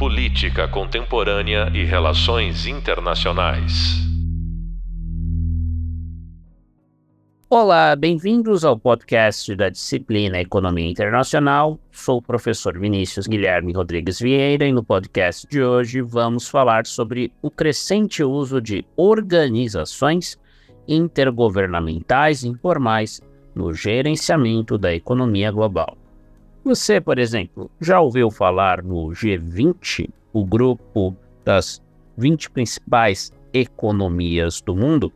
Política Contemporânea e Relações Internacionais. Olá, bem-vindos ao podcast da disciplina Economia Internacional. Sou o professor Vinícius Guilherme Rodrigues Vieira e no podcast de hoje vamos falar sobre o crescente uso de organizações intergovernamentais informais no gerenciamento da economia global. Você, por exemplo, já ouviu falar no G20, o grupo das 20 principais economias do mundo?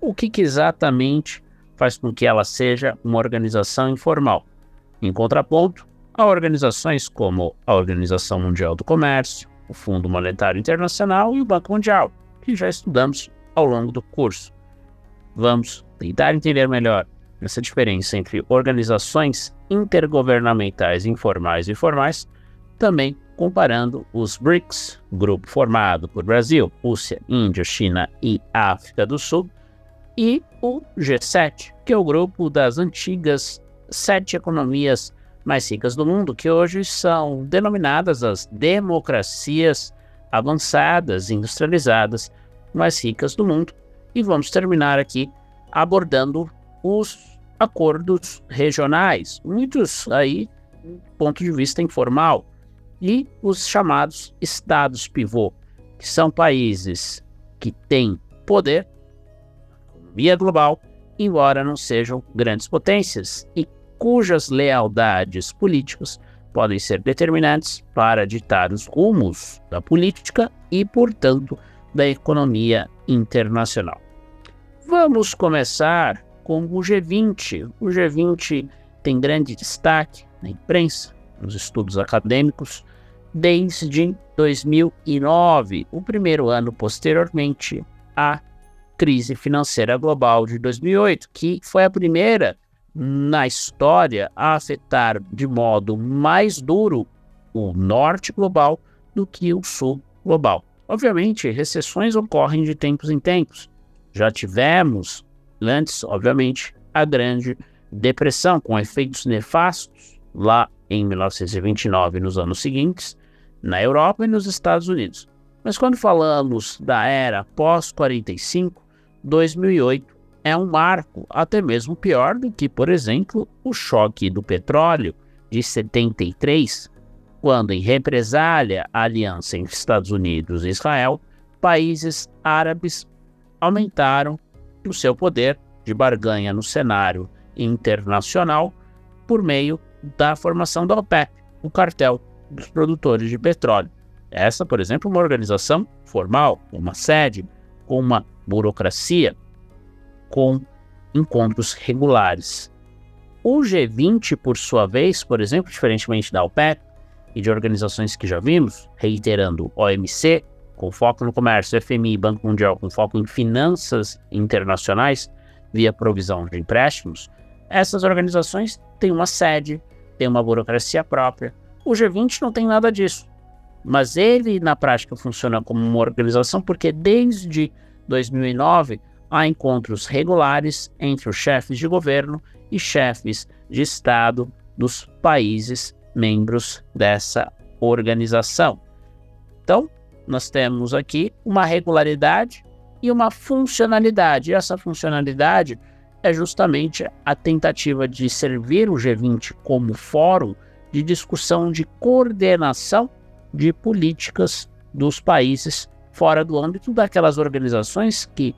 O que, que exatamente faz com que ela seja uma organização informal? Em contraponto, há organizações como a Organização Mundial do Comércio, o Fundo Monetário Internacional e o Banco Mundial, que já estudamos ao longo do curso. Vamos tentar entender melhor essa diferença entre organizações intergovernamentais informais e formais, também comparando os BRICS, grupo formado por Brasil, Rússia, Índia, China e África do Sul, e o G7, que é o grupo das antigas sete economias mais ricas do mundo, que hoje são denominadas as democracias avançadas, industrializadas, mais ricas do mundo. E vamos terminar aqui abordando os acordos regionais, muitos aí do ponto de vista informal, e os chamados estados pivô, que são países que têm poder, economia global, embora não sejam grandes potências, e cujas lealdades políticas podem ser determinantes para ditar os rumos da política e, portanto, da economia internacional. Vamos começar com o G20. O G20 tem grande destaque na imprensa, nos estudos acadêmicos, desde 2009, o primeiro ano posteriormente à crise financeira global de 2008, que foi a primeira na história a afetar de modo mais duro o norte global do que o sul global. Obviamente, recessões ocorrem de tempos em tempos. Já tivemos Antes, obviamente, a Grande Depressão, com efeitos nefastos lá em 1929 e nos anos seguintes, na Europa e nos Estados Unidos. Mas quando falamos da era pós-45, 2008 é um marco até mesmo pior do que, por exemplo, o choque do petróleo de 73, quando, em represália à aliança entre Estados Unidos e Israel, países árabes aumentaram o seu poder de barganha no cenário internacional por meio da formação da OPEP, o cartel dos produtores de petróleo. Essa, por exemplo, é uma organização formal, uma sede, com uma burocracia, com encontros regulares. O G20, por sua vez, por exemplo, diferentemente da OPEP e de organizações que já vimos, reiterando OMC, com foco no comércio, FMI, Banco Mundial, com foco em finanças internacionais, via provisão de empréstimos, essas organizações têm uma sede, têm uma burocracia própria. O G20 não tem nada disso. Mas ele, na prática, funciona como uma organização porque desde 2009 há encontros regulares entre os chefes de governo e chefes de Estado dos países membros dessa organização. Então, nós temos aqui uma regularidade e uma funcionalidade. E essa funcionalidade é justamente a tentativa de servir o G20 como fórum de discussão de coordenação de políticas dos países fora do âmbito daquelas organizações que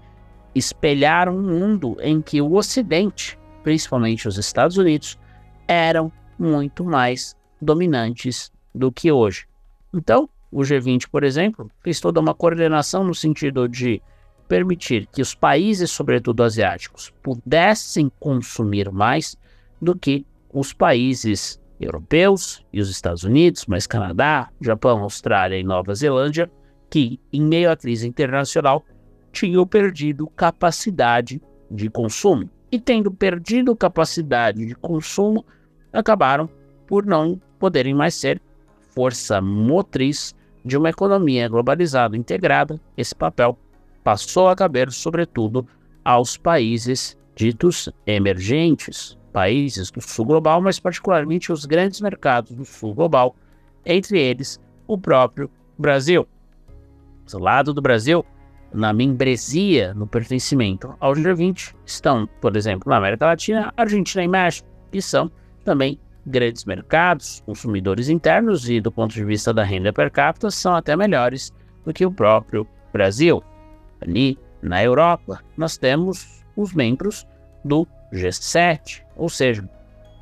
espelharam um mundo em que o Ocidente, principalmente os Estados Unidos, eram muito mais dominantes do que hoje. Então, o G20, por exemplo, fez toda uma coordenação no sentido de permitir que os países, sobretudo asiáticos, pudessem consumir mais do que os países europeus e os Estados Unidos, mas Canadá, Japão, Austrália e Nova Zelândia, que, em meio à crise internacional, tinham perdido capacidade de consumo. E tendo perdido capacidade de consumo, acabaram por não poderem mais ser força motriz de uma economia globalizada integrada, esse papel passou a caber, sobretudo, aos países ditos emergentes, países do sul global, mas particularmente os grandes mercados do sul global, entre eles o próprio Brasil. Do lado do Brasil, na membresia, no pertencimento ao G20, estão, por exemplo, na América Latina, Argentina e México, que são também grandes mercados, consumidores internos e, do ponto de vista da renda per capita, são até melhores do que o próprio Brasil. Ali na Europa, nós temos os membros do G7, ou seja,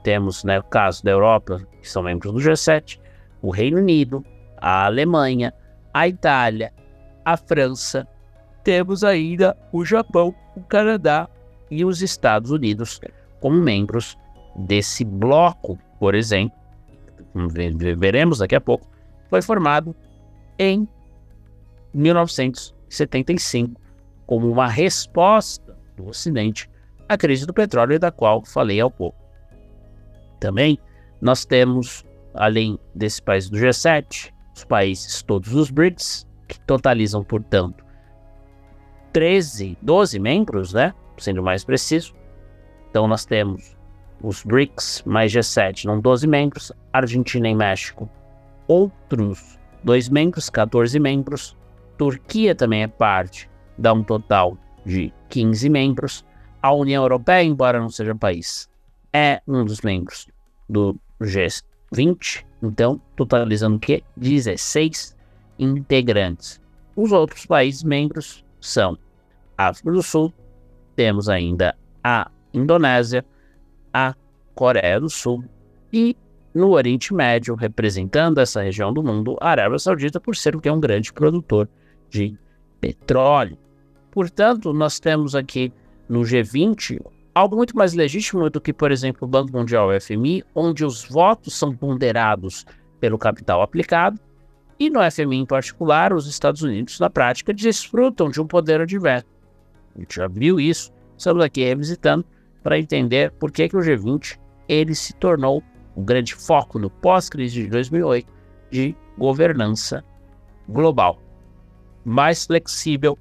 temos, né, o caso da Europa, que são membros do G7, o Reino Unido, a Alemanha, a Itália, a França, temos ainda o Japão, o Canadá e os Estados Unidos como membros desse bloco, por exemplo, veremos daqui a pouco, foi formado em 1975 como uma resposta do Ocidente à crise do petróleo da qual falei há pouco. Também nós temos, além desse país do G7, os países todos os BRICS, que totalizam, portanto, 13, 12 membros, né? Sendo mais preciso. Então nós temos os BRICS mais G7, não 12 membros, Argentina e México, outros dois membros, 14 membros, Turquia também é parte, dá um total de 15 membros. A União Europeia, embora não seja país, é um dos membros do G20, então totalizando o quê? 16 integrantes. Os outros países membros são África do Sul, temos ainda a Indonésia, a Coreia do Sul e no Oriente Médio, representando essa região do mundo, a Arábia Saudita, por ser o que é um grande produtor de petróleo. Portanto, nós temos aqui no G20 algo muito mais legítimo do que, por exemplo, o Banco Mundial o FMI, onde os votos são ponderados pelo capital aplicado, e no FMI em particular, os Estados Unidos, na prática, desfrutam de um poder de veto. A gente já viu isso, estamos aqui revisitando para entender por que, que o G20 ele se tornou um grande foco no pós-crise de 2008 de governança global mais flexível,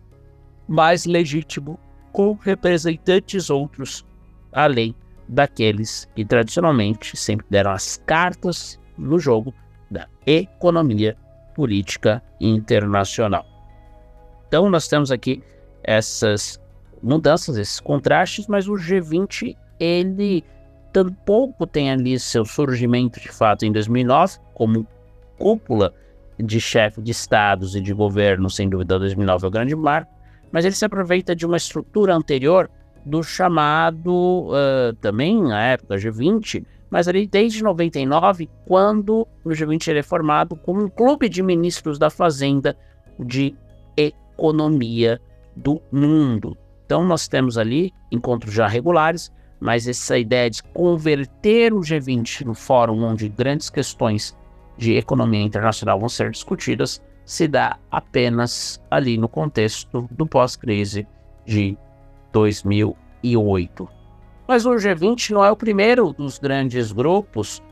mais legítimo, com representantes outros, além daqueles que tradicionalmente sempre deram as cartas no jogo da economia política internacional. Então, nós temos aqui essas mudanças, esses contrastes, mas o G20 ele tampouco tem ali seu surgimento de fato em 2009 como cúpula de chefe de estados e de governo, sem dúvida, 2009 é o grande marco, mas ele se aproveita de uma estrutura anterior do chamado, uh, também na época, G20, mas ali desde 99, quando o G20 ele é formado como um clube de ministros da Fazenda de economia do mundo. Então nós temos ali encontros já regulares, mas essa ideia de converter o G20 no fórum onde grandes questões de economia internacional vão ser discutidas se dá apenas ali no contexto do pós-crise de 2008. Mas o G20 não é o primeiro dos grandes grupos,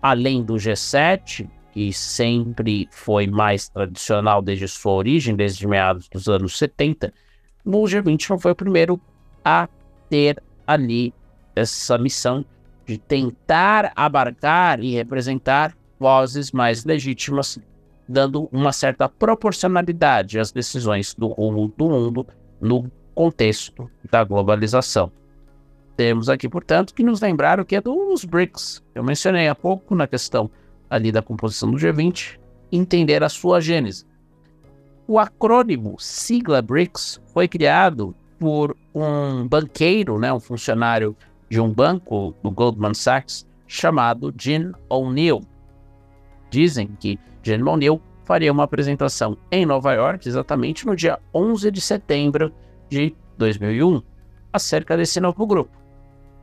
além do G7, que sempre foi mais tradicional desde sua origem, desde meados dos anos 70. O G20 não foi o primeiro a ter ali essa missão de tentar abarcar e representar vozes mais legítimas, dando uma certa proporcionalidade às decisões do rumo do mundo no contexto da globalização. Temos aqui, portanto, que nos lembrar o que é dos BRICS. Eu mencionei há pouco na questão ali da composição do G20, entender a sua gênese. O acrônimo sigla BRICS foi criado por um banqueiro, né, um funcionário de um banco do Goldman Sachs, chamado Jim O'Neill. Dizem que Jane Monil faria uma apresentação em Nova York exatamente no dia 11 de setembro de 2001 acerca desse novo grupo.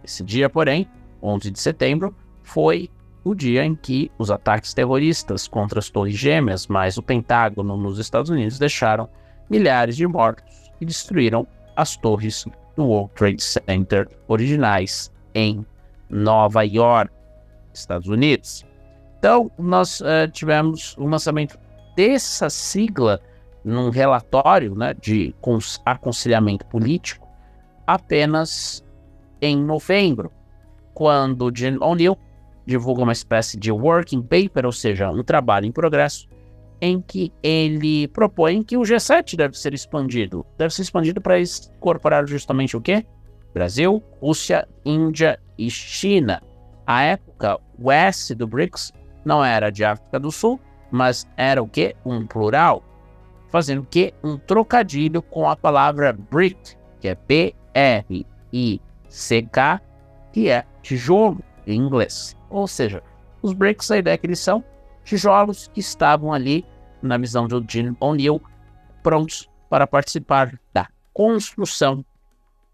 Esse dia, porém, 11 de setembro, foi o dia em que os ataques terroristas contra as Torres Gêmeas, mais o Pentágono nos Estados Unidos, deixaram milhares de mortos e destruíram as torres do World Trade Center originais em Nova York, Estados Unidos. Então, nós uh, tivemos o lançamento dessa sigla num relatório né, de aconselhamento político apenas em novembro, quando Jim O'Neill divulga uma espécie de working paper, ou seja, um trabalho em progresso, em que ele propõe que o G7 deve ser expandido. Deve ser expandido para incorporar justamente o quê? Brasil, Rússia, Índia e China. À época, o S do BRICS não era de África do Sul, mas era o quê? Um plural, fazendo o quê? Um trocadilho com a palavra BRIC, que é B-R-I-C-K, que é tijolo em inglês. Ou seja, os é que eles são tijolos que estavam ali, na visão do Jim O'Neill, prontos para participar da construção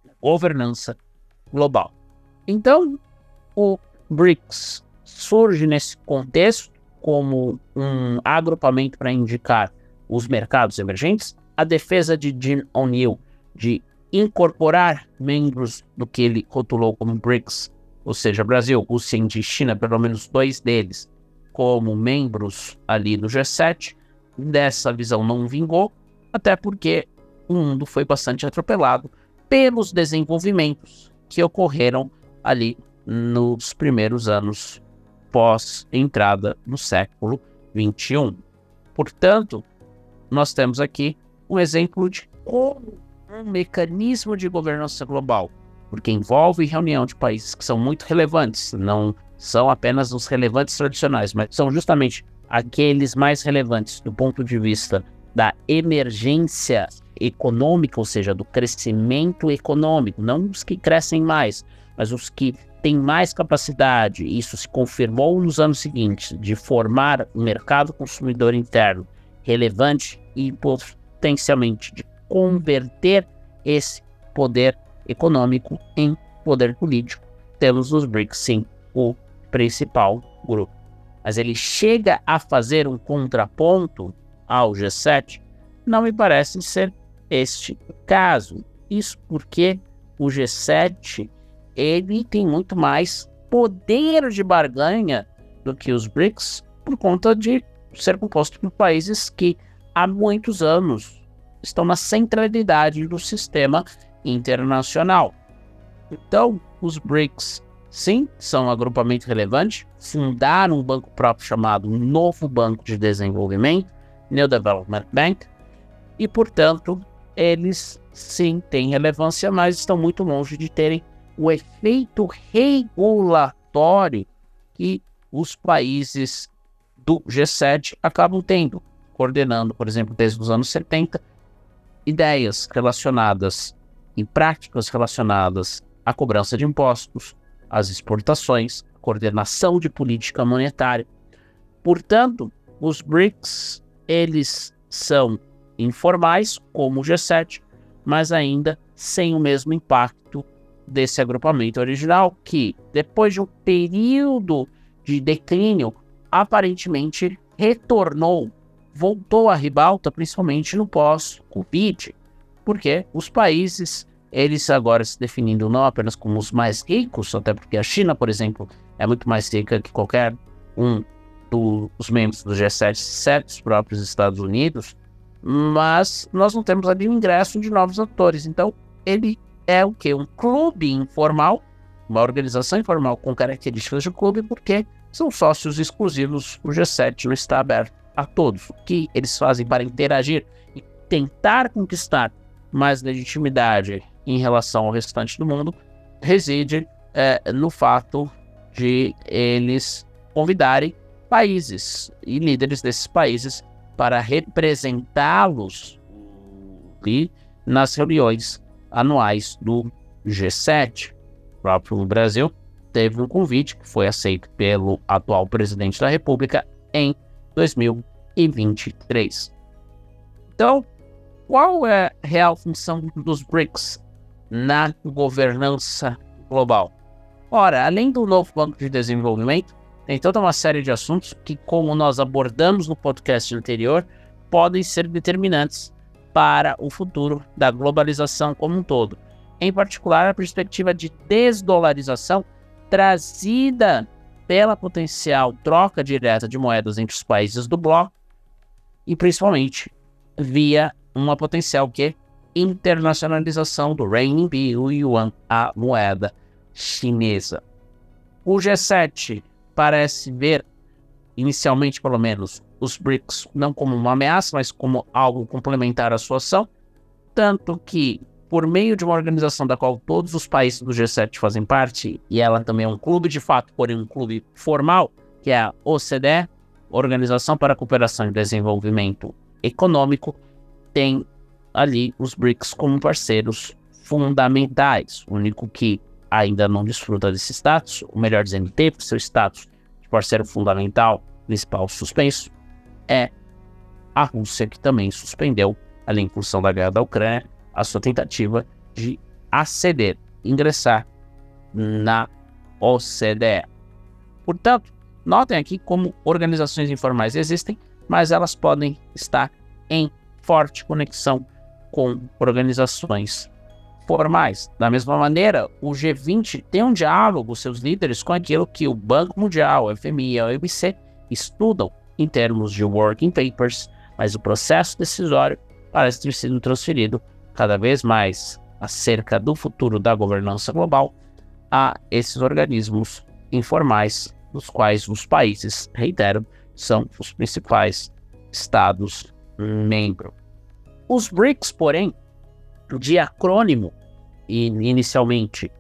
da governança global. Então, o BRICS surge nesse contexto como um agrupamento para indicar os mercados emergentes, a defesa de Jim O'Neill de incorporar membros do que ele rotulou como BRICS, ou seja, Brasil, Rússia e China, pelo menos dois deles, como membros ali do G7, dessa visão não vingou, até porque o mundo foi bastante atropelado pelos desenvolvimentos que ocorreram ali nos primeiros anos pós entrada no século 21. Portanto, nós temos aqui um exemplo de como um mecanismo de governança global, porque envolve reunião de países que são muito relevantes, não são apenas os relevantes tradicionais, mas são justamente aqueles mais relevantes do ponto de vista da emergência econômica, ou seja, do crescimento econômico, não os que crescem mais, mas os que têm mais capacidade, isso se confirmou nos anos seguintes, de formar um mercado consumidor interno relevante e potencialmente de converter esse poder econômico em poder político. Temos os BRICS, sim, o principal grupo. Mas ele chega a fazer um contraponto ao G7? Não me parece ser este o caso. Isso porque o G7 ele tem muito mais poder de barganha do que os BRICS por conta de ser composto por países que há muitos anos estão na centralidade do sistema internacional. Então, os BRICS, sim, são um agrupamento relevante, fundaram um banco próprio chamado Novo Banco de Desenvolvimento, New Development Bank, e, portanto, eles sim têm relevância, mas estão muito longe de terem o efeito regulatório que os países do G7 acabam tendo, coordenando, por exemplo, desde os anos 70, ideias relacionadas e práticas relacionadas à cobrança de impostos, às exportações, coordenação de política monetária. Portanto, os BRICS, eles são informais, como o G7, mas ainda sem o mesmo impacto desse agrupamento original, que depois de um período de declínio, aparentemente retornou, voltou à ribalta, principalmente no pós-Covid, porque os países, eles agora se definindo não apenas como os mais ricos, até porque a China, por exemplo, é muito mais rica que qualquer um dos membros do G7, exceto os próprios Estados Unidos, mas nós não temos ali o ingresso de novos atores. Então, ele é o que? Um clube informal, uma organização informal com características de clube, porque são sócios exclusivos. O G7 não está aberto a todos. O que eles fazem para interagir e tentar conquistar mais legitimidade em relação ao restante do mundo reside é, no fato de eles convidarem países e líderes desses países para representá-los nas reuniões anuais do G7. O próprio Brasil teve um convite que foi aceito pelo atual presidente da República em 2023. Então, qual é a real função dos BRICS na governança global? Ora, além do novo Banco de Desenvolvimento, tem toda uma série de assuntos que, como nós abordamos no podcast anterior, podem ser determinantes para o futuro da globalização como um todo. Em particular, a perspectiva de desdolarização trazida pela potencial troca direta de moedas entre os países do bloco e principalmente via uma potencial que internacionalização do renminbi, o yuan, a moeda chinesa. O G7 parece ver, inicialmente pelo menos, os BRICS não como uma ameaça, mas como algo complementar à sua ação, tanto que por meio de uma organização da qual todos os países do G7 fazem parte, e ela também é um clube de fato, porém um clube formal, que é a OCDE, Organização para a Cooperação e Desenvolvimento Econômico, tem ali os BRICS como parceiros fundamentais. O único que ainda não desfruta desse status, ou melhor dizendo, teve seu status de parceiro fundamental, principal suspenso, é a Rússia, que também suspendeu, além em função da guerra da Ucrânia, a sua tentativa de aceder, ingressar na OCDE. Portanto, notem aqui como organizações informais existem, mas elas podem estar em forte conexão com organizações formais. Da mesma maneira, o G20 tem um diálogo, seus líderes, com aquilo que o Banco Mundial, o FMI e a OMC estudam em termos de working papers, mas o processo decisório parece ter sido transferido cada vez mais acerca do futuro da governança global a esses organismos informais, dos quais os países, reitero, são os principais estados membros. Os BRICS, porém, de acrônimo, e inicialmente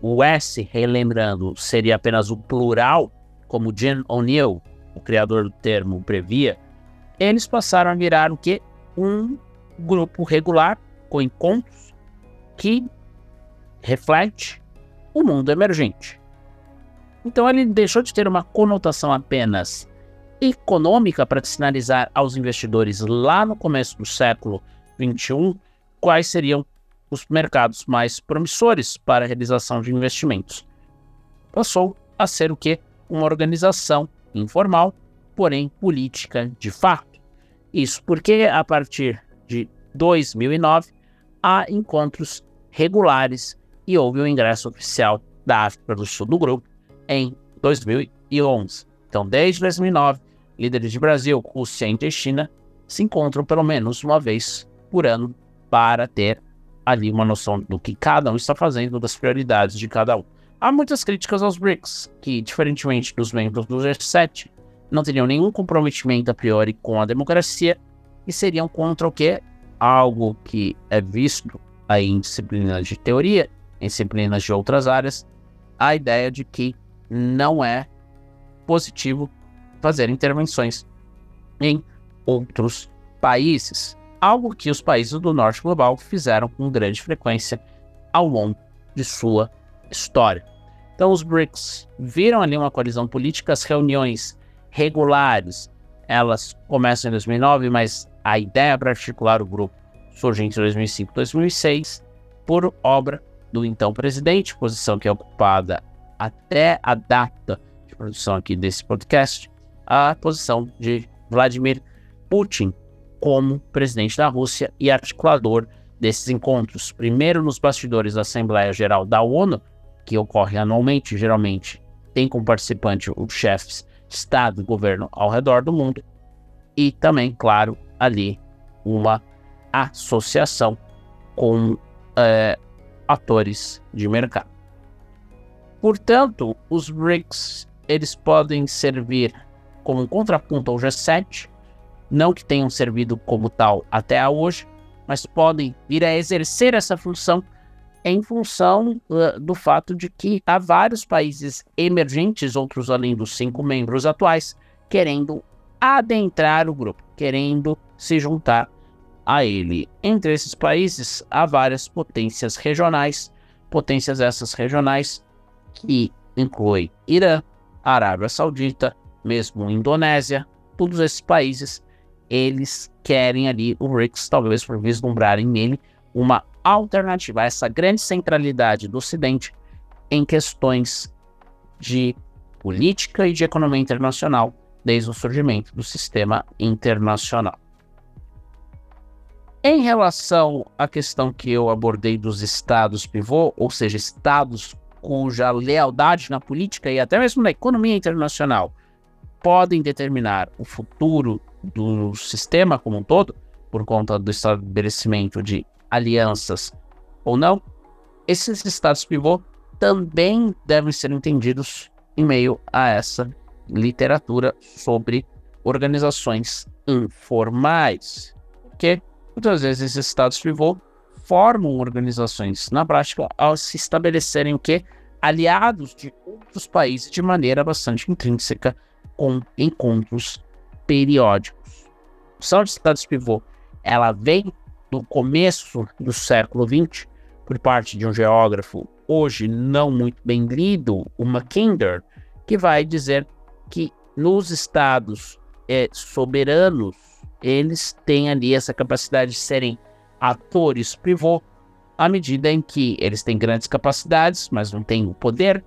o S, relembrando, seria apenas o plural, como Jim O'Neill, o criador do termo, previa, eles passaram a virar o que? Um grupo regular com encontros que reflete o mundo emergente. Então ele deixou de ter uma conotação apenas econômica para sinalizar aos investidores lá no começo do século 21 quais seriam os mercados mais promissores para a realização de investimentos. Passou a ser o que? Uma organização informal, porém política de fato. Isso porque a partir de 2009 há encontros regulares e houve o ingresso oficial da África do Sul do grupo em 2011. Então, desde 2009, líderes de Brasil, Rússia e China se encontram pelo menos uma vez por ano para ter ali uma noção do que cada um está fazendo, das prioridades de cada um. Há muitas críticas aos BRICS, que, diferentemente dos membros do G7, não teriam nenhum comprometimento a priori com a democracia e seriam contra o que? Algo que é visto aí em disciplinas de teoria, em disciplinas de outras áreas, a ideia de que não é positivo fazer intervenções em outros países, algo que os países do norte global fizeram com grande frequência ao longo de sua história. Então, os BRICS viram ali uma coalizão política, as reuniões regulares, elas começam em 2009, mas a ideia para articular o grupo surge entre 2005 e 2006 por obra do então presidente, posição que é ocupada até a data de produção aqui desse podcast, a posição de Vladimir Putin como presidente da Rússia e articulador desses encontros, primeiro nos bastidores da Assembleia Geral da ONU, que ocorre anualmente, geralmente tem como participante os chefes de Estado e governo ao redor do mundo, e também, claro, ali uma associação com é, atores de mercado. Portanto, os BRICS eles podem servir como um contraponto ao G7, não que tenham servido como tal até hoje, mas podem vir a exercer essa função em função uh, do fato de que há vários países emergentes, outros além dos cinco membros atuais, querendo adentrar o grupo, querendo se juntar a ele. Entre esses países, há várias potências regionais, potências essas regionais que inclui Irã, Arábia Saudita, mesmo Indonésia, todos esses países, eles querem ali o BRICS, talvez por vislumbrarem nele uma alternativa a essa grande centralidade do Ocidente em questões de política e de economia internacional desde o surgimento do sistema internacional. Em relação à questão que eu abordei dos estados pivô, ou seja, estados cuja lealdade na política e até mesmo na economia internacional podem determinar o futuro do sistema como um todo, por conta do estabelecimento de alianças ou não, esses estados pivô também devem ser entendidos em meio a essa literatura sobre organizações informais, porque muitas vezes esses estados pivô formam organizações na prática ao se estabelecerem o que aliados de outros países de maneira bastante intrínseca com encontros periódicos. A opção de estados pivô ela vem do começo do século XX por parte de um geógrafo hoje não muito bem lido, o Mackinder, que vai dizer que nos estados é, soberanos eles têm ali essa capacidade de serem atores pivô à medida em que eles têm grandes capacidades, mas não têm o poder,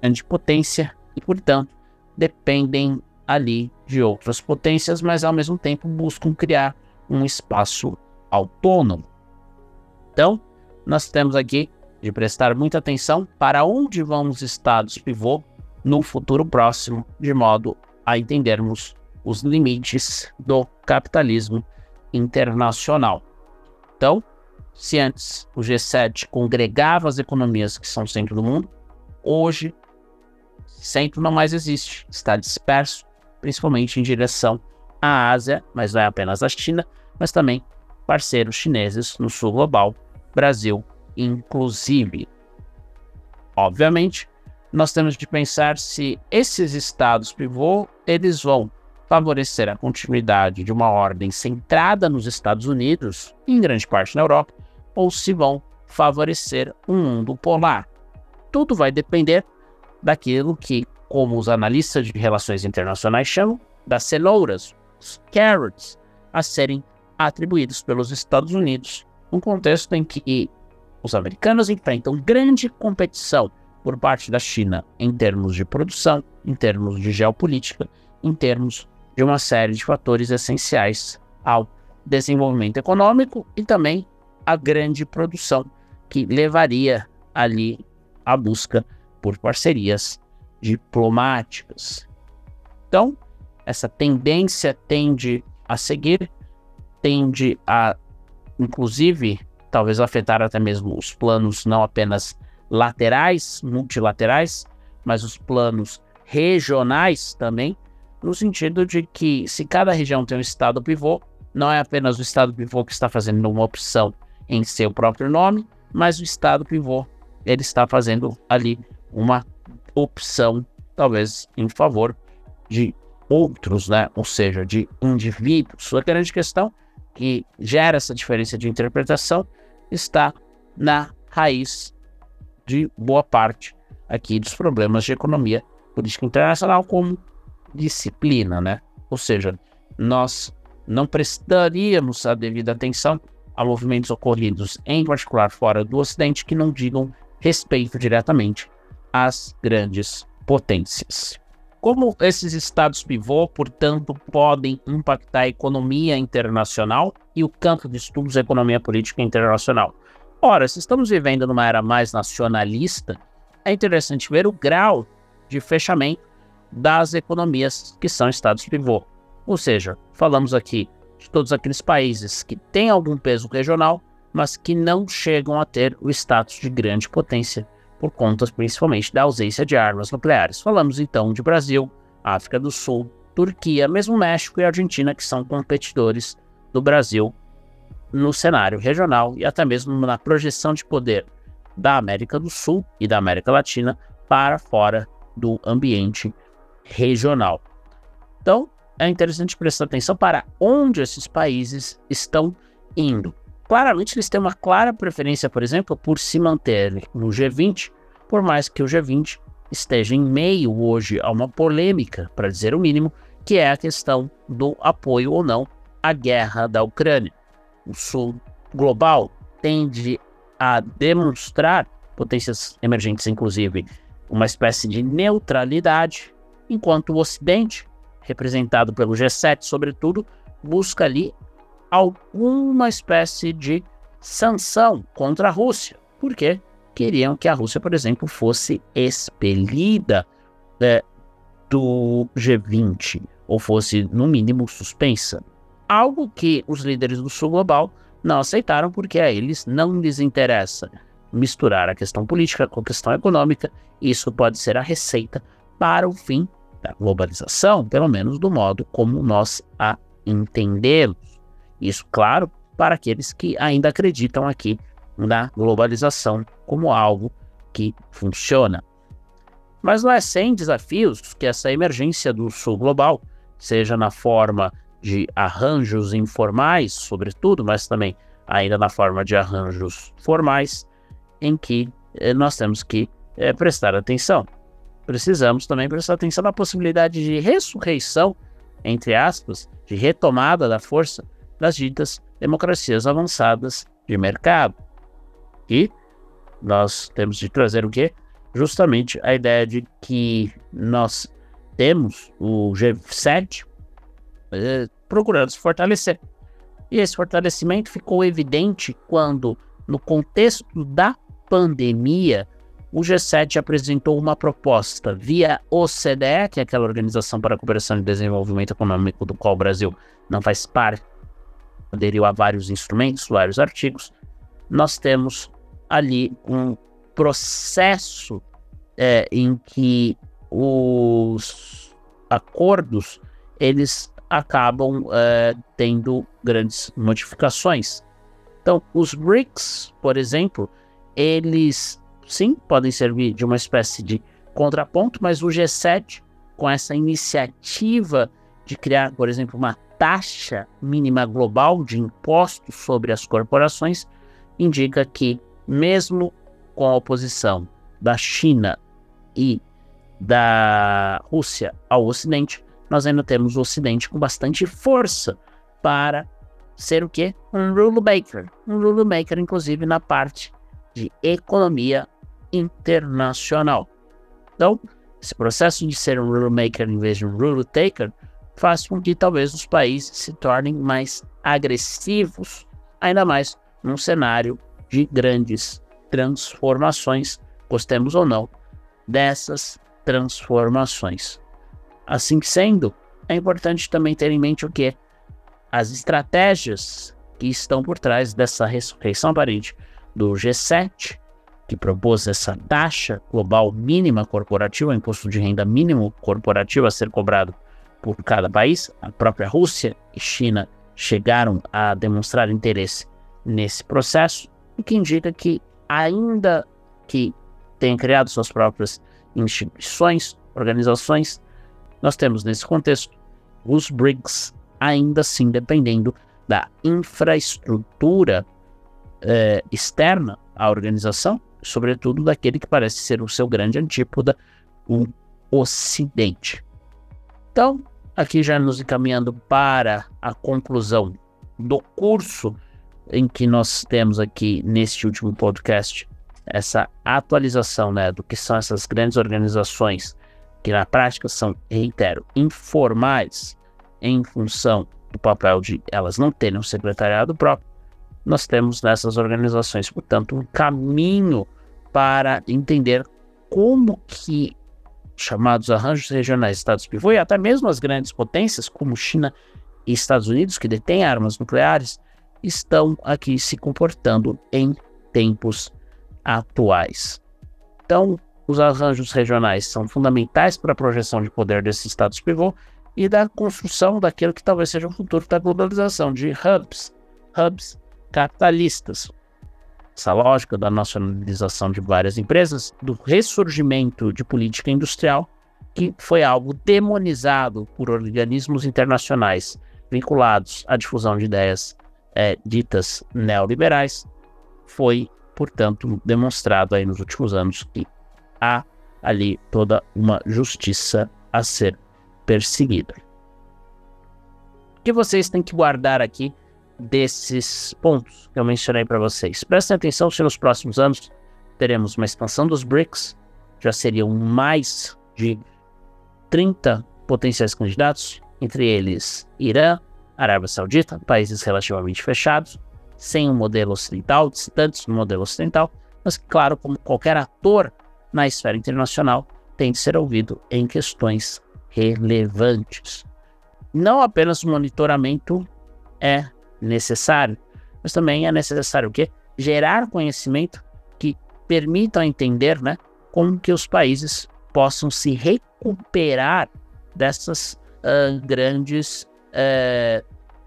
grande potência e, portanto, dependem ali de outras potências, mas ao mesmo tempo buscam criar um espaço autônomo. Então, nós temos aqui de prestar muita atenção para onde vão os estados pivô no futuro próximo, de modo a entendermos os limites do capitalismo internacional. Então, se antes o G7 congregava as economias que são centro do mundo, hoje centro não mais existe, está disperso, principalmente em direção à Ásia, mas não é apenas a China, mas também parceiros chineses no sul global, Brasil inclusive. Obviamente, nós temos de pensar se esses estados pivô eles vão favorecer a continuidade de uma ordem centrada nos Estados Unidos, em grande parte na Europa, ou se vão favorecer um mundo polar. Tudo vai depender daquilo que, como os analistas de relações internacionais chamam, das cenouras, os carrots, a serem atribuídos pelos Estados Unidos, num contexto em que os americanos enfrentam grande competição por parte da China em termos de produção, em termos de geopolítica, em termos de uma série de fatores essenciais ao desenvolvimento econômico e também à grande produção que levaria ali a busca por parcerias diplomáticas. Então, essa tendência tende a seguir, tende a, inclusive, talvez afetar até mesmo os planos não apenas laterais, multilaterais, mas os planos regionais também, no sentido de que se cada região tem um estado pivô, não é apenas o estado pivô que está fazendo uma opção em seu próprio nome, mas o estado pivô ele está fazendo ali uma opção, talvez em favor de outros, né? Ou seja, de indivíduos. A grande questão que gera essa diferença de interpretação está na raiz de boa parte aqui dos problemas de economia política internacional, como disciplina, né? Ou seja, nós não prestaríamos a devida atenção a movimentos ocorridos, em particular fora do Ocidente, que não digam respeito diretamente às grandes potências. Como esses estados pivô, portanto, podem impactar a economia internacional e o campo de estudos da economia política internacional? Ora, se estamos vivendo numa era mais nacionalista, é interessante ver o grau de fechamento das economias que são estados pivô. Ou seja, falamos aqui de todos aqueles países que têm algum peso regional, mas que não chegam a ter o status de grande potência, por conta principalmente da ausência de armas nucleares. Falamos então de Brasil, África do Sul, Turquia, mesmo México e Argentina, que são competidores do Brasil no cenário regional e até mesmo na projeção de poder da América do Sul e da América Latina para fora do ambiente regional. Então, é interessante prestar atenção para onde esses países estão indo. Claramente, eles têm uma clara preferência, por exemplo, por se manter no G20, por mais que o G20 esteja em meio hoje a uma polêmica, para dizer o mínimo, que é a questão do apoio ou não à guerra da Ucrânia. O Sul global tende a demonstrar, potências emergentes inclusive, uma espécie de neutralidade enquanto o Ocidente, representado pelo G7, sobretudo, busca ali alguma espécie de sanção contra a Rússia, porque queriam que a Rússia, por exemplo, fosse expelida é, do G20 ou fosse, no mínimo, suspensa. Algo que os líderes do Sul Global não aceitaram porque a eles não lhes interessa misturar a questão política com a questão econômica. Isso pode ser a receita para o fim da globalização, pelo menos do modo como nós a entendemos. Isso, claro, para aqueles que ainda acreditam aqui na globalização como algo que funciona. Mas não é sem desafios que essa emergência do sul global, seja na forma de arranjos informais, sobretudo, mas também ainda na forma de arranjos formais, em que eh, nós temos que eh, prestar atenção. Precisamos também prestar atenção na possibilidade de ressurreição, entre aspas, de retomada da força das ditas democracias avançadas de mercado. E nós temos de trazer o quê? Justamente a ideia de que nós temos o G7 eh, procurando se fortalecer. E esse fortalecimento ficou evidente quando, no contexto da pandemia, o G7 apresentou uma proposta via OCDE, que é aquela Organização para a Cooperação e Desenvolvimento Econômico do qual o Brasil não faz parte, aderiu a vários instrumentos, vários artigos. Nós temos ali um processo é, em que os acordos eles acabam é, tendo grandes modificações. Então, os BRICS, por exemplo, eles sim podem servir de uma espécie de contraponto, mas o G7, com essa iniciativa de criar, por exemplo, uma taxa mínima global de impostos sobre as corporações, indica que mesmo com a oposição da China e da Rússia ao Ocidente, nós ainda temos o Ocidente com bastante força para ser o quê? Um rule maker. Um rule maker, inclusive, na parte de economia internacional. Então, esse processo de ser um rule maker em vez de um rule taker faz com que talvez os países se tornem mais agressivos, ainda mais num cenário de grandes transformações, gostemos ou não, dessas transformações. Assim sendo, é importante também ter em mente o que? As estratégias que estão por trás dessa ressurreição aparente do G7, que propôs essa taxa global mínima corporativa, imposto de renda mínimo corporativo a ser cobrado por cada país. A própria Rússia e China chegaram a demonstrar interesse nesse processo o que indica que, ainda que tenha criado suas próprias instituições, organizações, nós temos nesse contexto os BRICS ainda assim dependendo da infraestrutura eh, externa à organização, sobretudo daquele que parece ser o seu grande antípoda, o Ocidente. Então, aqui já nos encaminhando para a conclusão do curso em que nós temos aqui neste último podcast essa atualização né, do que são essas grandes organizações que na prática são, reitero, informais em função do papel de elas não terem um secretariado próprio, nós temos nessas organizações, portanto, um caminho para entender como que chamados arranjos regionais, estados pivô e até mesmo as grandes potências como China e Estados Unidos que detêm armas nucleares estão aqui se comportando em tempos atuais. Então, os arranjos regionais são fundamentais para a projeção de poder desses estados pivô e da construção daquilo que talvez seja o futuro da globalização, de hubs, hubs capitalistas. Essa lógica da nacionalização de várias empresas, do ressurgimento de política industrial, que foi algo demonizado por organismos internacionais vinculados à difusão de ideias é, ditas neoliberais, foi, portanto, demonstrado aí nos últimos anos que há ali toda uma justiça a ser perseguida. O que vocês têm que guardar aqui desses pontos que eu mencionei para vocês? Prestem atenção se nos próximos anos teremos uma expansão dos BRICS, já seriam mais de 30 potenciais candidatos, entre eles Irã, Arábia Saudita, países relativamente fechados, sem um modelo ocidental, distantes do modelo ocidental, mas claro, como qualquer ator na esfera internacional, tem de ser ouvido em questões relevantes. Não apenas o monitoramento é necessário, mas também é necessário o quê? Gerar conhecimento que permitam entender, né, como que os países possam se recuperar dessas uh, grandes uh,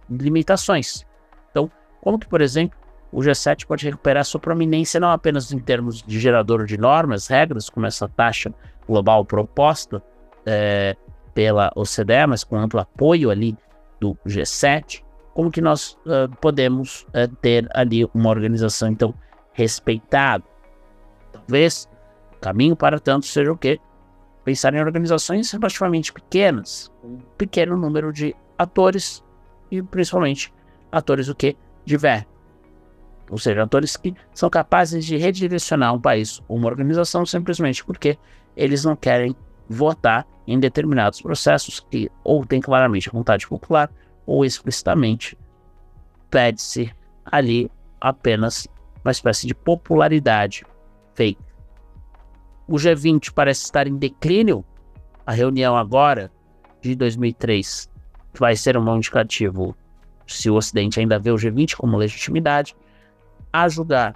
limitações. Então, como que, por exemplo, o G7 pode recuperar sua prominência não apenas em termos de gerador de normas, regras, como essa taxa global proposta pela OCDE, mas com amplo apoio ali do G7, como que nós uh, podemos uh, ter ali uma organização então respeitada? Talvez o caminho para tanto seja o quê? Pensar em organizações relativamente pequenas, com um pequeno número de atores e principalmente atores o que diversos ou seja, atores que são capazes de redirecionar um país uma organização simplesmente porque eles não querem votar em determinados processos que ou tem claramente vontade popular ou explicitamente pede-se ali apenas uma espécie de popularidade fake. O G20 parece estar em declínio. A reunião agora de 2003 vai ser um indicativo se o Ocidente ainda vê o G20 como legitimidade a julgar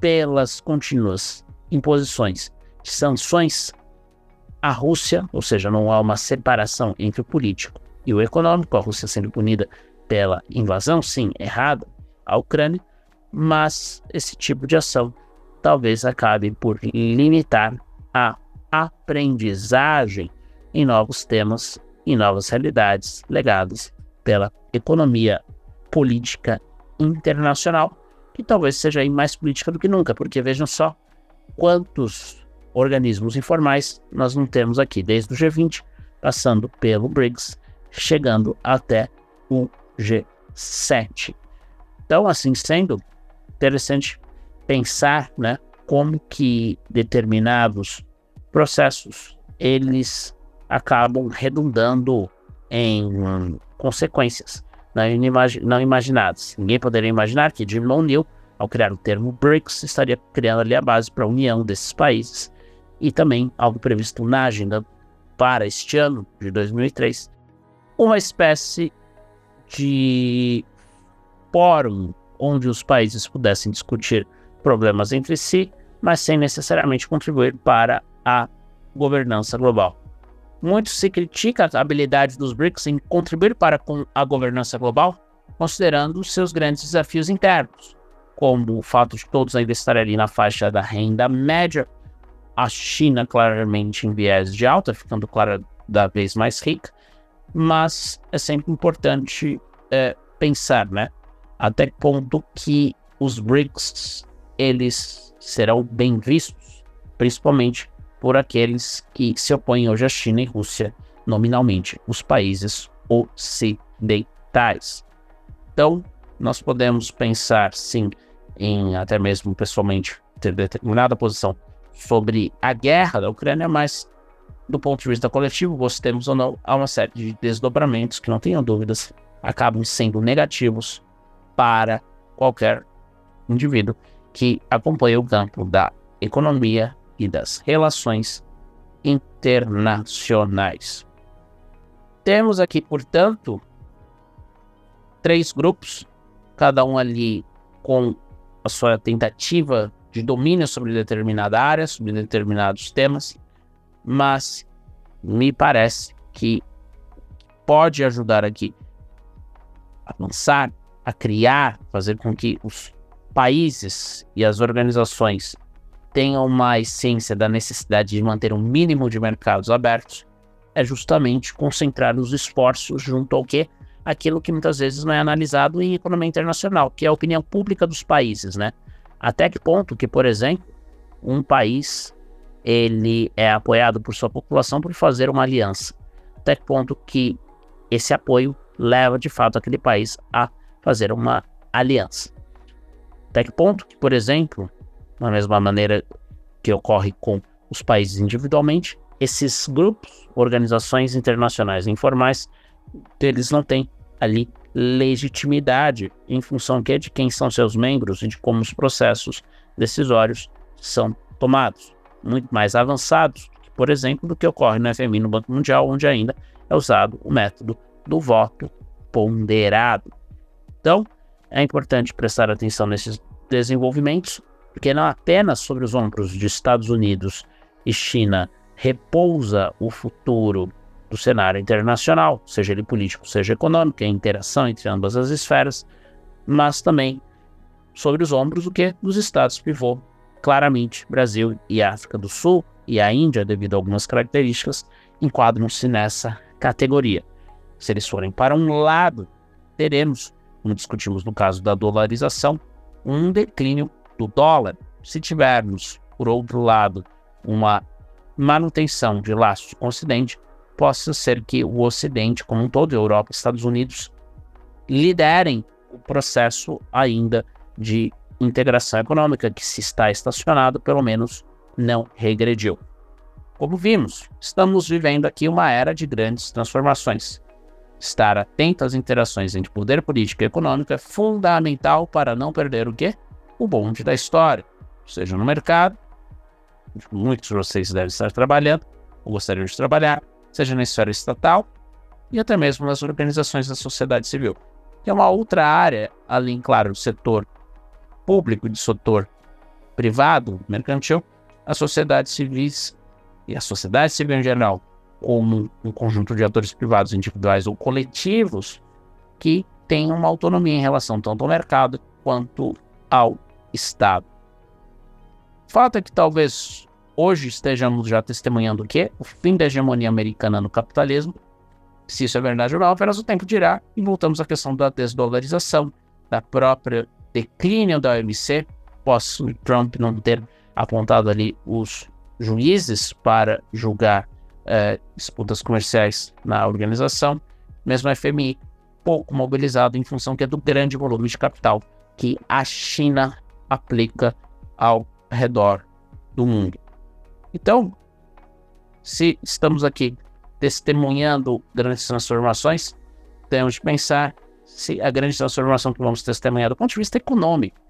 pelas contínuas imposições de sanções à Rússia, ou seja, não há uma separação entre o político e o econômico, a Rússia sendo punida pela invasão, sim, errada, à Ucrânia, mas esse tipo de ação talvez acabe por limitar a aprendizagem em novos temas e novas realidades legadas pela economia política internacional que talvez seja aí mais política do que nunca, porque vejam só quantos organismos informais nós não temos aqui, desde o G20, passando pelo BRICS, chegando até o G7. Então, assim sendo, interessante pensar, né, como que determinados processos eles acabam redundando em consequências não, não imaginadas. Ninguém poderia imaginar que Jim O'Neill, ao criar o termo BRICS, estaria criando ali a base para a união desses países e também algo previsto na agenda para este ano de 2003, uma espécie de fórum onde os países pudessem discutir problemas entre si, mas sem necessariamente contribuir para a governança global. Muito se critica a habilidade dos BRICS em contribuir para a governança global, considerando seus grandes desafios internos, como o fato de todos ainda estarem ali na faixa da renda média, a China claramente em viés de alta, ficando cada vez mais rica, mas é sempre importante é, pensar, né, até que ponto que os BRICS eles serão bem vistos, principalmente por aqueles que se opõem hoje à China e Rússia, nominalmente, os países ocidentais. Então, nós podemos pensar, sim, em até mesmo pessoalmente ter determinada posição sobre a guerra da Ucrânia, mas do ponto de vista coletivo, gostemos ou não, há uma série de desdobramentos que, não tenham dúvidas, acabam sendo negativos para qualquer indivíduo que acompanha o campo da economia e das relações internacionais. Temos aqui, portanto, três grupos, cada um ali com a sua tentativa de domínio sobre determinada área, sobre determinados temas, mas me parece que pode ajudar aqui a avançar, a criar, fazer com que os países e as organizações tenham uma essência da necessidade de manter um mínimo de mercados abertos, é justamente concentrar os esforços junto ao que? Aquilo que muitas vezes não é analisado em economia internacional, que é a opinião pública dos países, né? Até que ponto que, por exemplo, um país ele é apoiado por sua população por fazer uma aliança. Até que ponto que esse apoio leva de fato aquele país a fazer uma aliança. Até que ponto que, por exemplo, da mesma maneira que ocorre com os países individualmente, esses grupos, organizações internacionais informais, eles não têm ali legitimidade em função de quem são seus membros e de como os processos decisórios são tomados, muito mais avançados, por exemplo, do que ocorre no FMI no Banco Mundial, onde ainda é usado o método do voto ponderado. Então, é importante prestar atenção nesses desenvolvimentos, porque não apenas sobre os ombros de Estados Unidos e China repousa o futuro do cenário internacional, seja ele político, seja econômico, a interação entre ambas as esferas, mas também sobre os ombros do que dos estados pivô, claramente Brasil e África do Sul e a Índia, devido a algumas características, enquadram-se nessa categoria. Se eles forem para um lado, teremos, como discutimos no caso da dolarização, um declínio do dólar. Se tivermos, por outro lado, uma manutenção de laços com o Ocidente, possa ser que o Ocidente, como um todo, Europa e Estados Unidos, liderem o processo ainda de integração econômica que se está estacionado, pelo menos não regrediu. Como vimos, estamos vivendo aqui uma era de grandes transformações. Estar atento às interações entre poder político e econômico é fundamental para não perder o quê? O bonde da história, seja no mercado, muitos de vocês devem estar trabalhando, ou gostariam de trabalhar, seja na esfera estatal e até mesmo nas organizações da sociedade civil. Que é uma outra área, além, claro, do setor público e do setor privado, mercantil, as sociedades civis e a sociedade civil em geral, como um conjunto de atores privados individuais ou coletivos, que têm uma autonomia em relação tanto ao mercado quanto ao Estado. Fato é que talvez hoje estejamos já testemunhando o quê? O fim da hegemonia americana no capitalismo. Se isso é verdade ou não, apenas o tempo dirá. E voltamos à questão da desdolarização, da própria declínio da OMC, pós Trump não ter apontado ali os juízes para julgar é, disputas comerciais na organização, mesmo a FMI pouco mobilizado em função que é do grande volume de capital que a China aplica ao redor do mundo. Então, se estamos aqui testemunhando grandes transformações, temos de pensar se a grande transformação que vamos testemunhar do ponto de vista econômico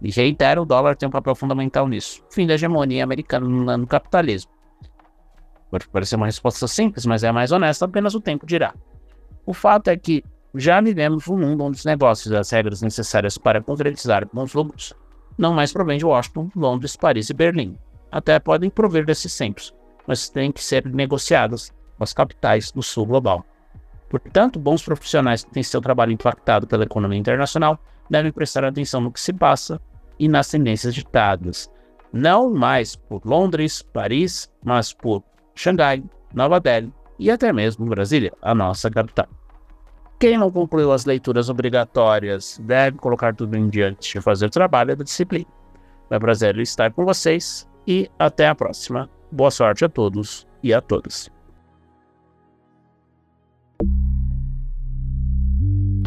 e reitero, o dólar tem um papel fundamental nisso. Fim da hegemonia americana no capitalismo. Pode parecer uma resposta simples, mas é a mais honesta, apenas o tempo dirá. O fato é que já vivemos um mundo onde os negócios e as regras necessárias para concretizar bons lucros não mais provém de Washington, Londres, Paris e Berlim. Até podem prover desses centros, mas têm que ser negociadas com as capitais do sul global. Portanto, bons profissionais que têm seu trabalho impactado pela economia internacional devem prestar atenção no que se passa e nas tendências ditadas, não mais por Londres, Paris, mas por Xangai, Nova Delhi e até mesmo Brasília, a nossa capital. Quem não concluiu as leituras obrigatórias deve colocar tudo em diante de fazer o trabalho da disciplina. É um prazer estar com vocês e até a próxima. Boa sorte a todos e a todas.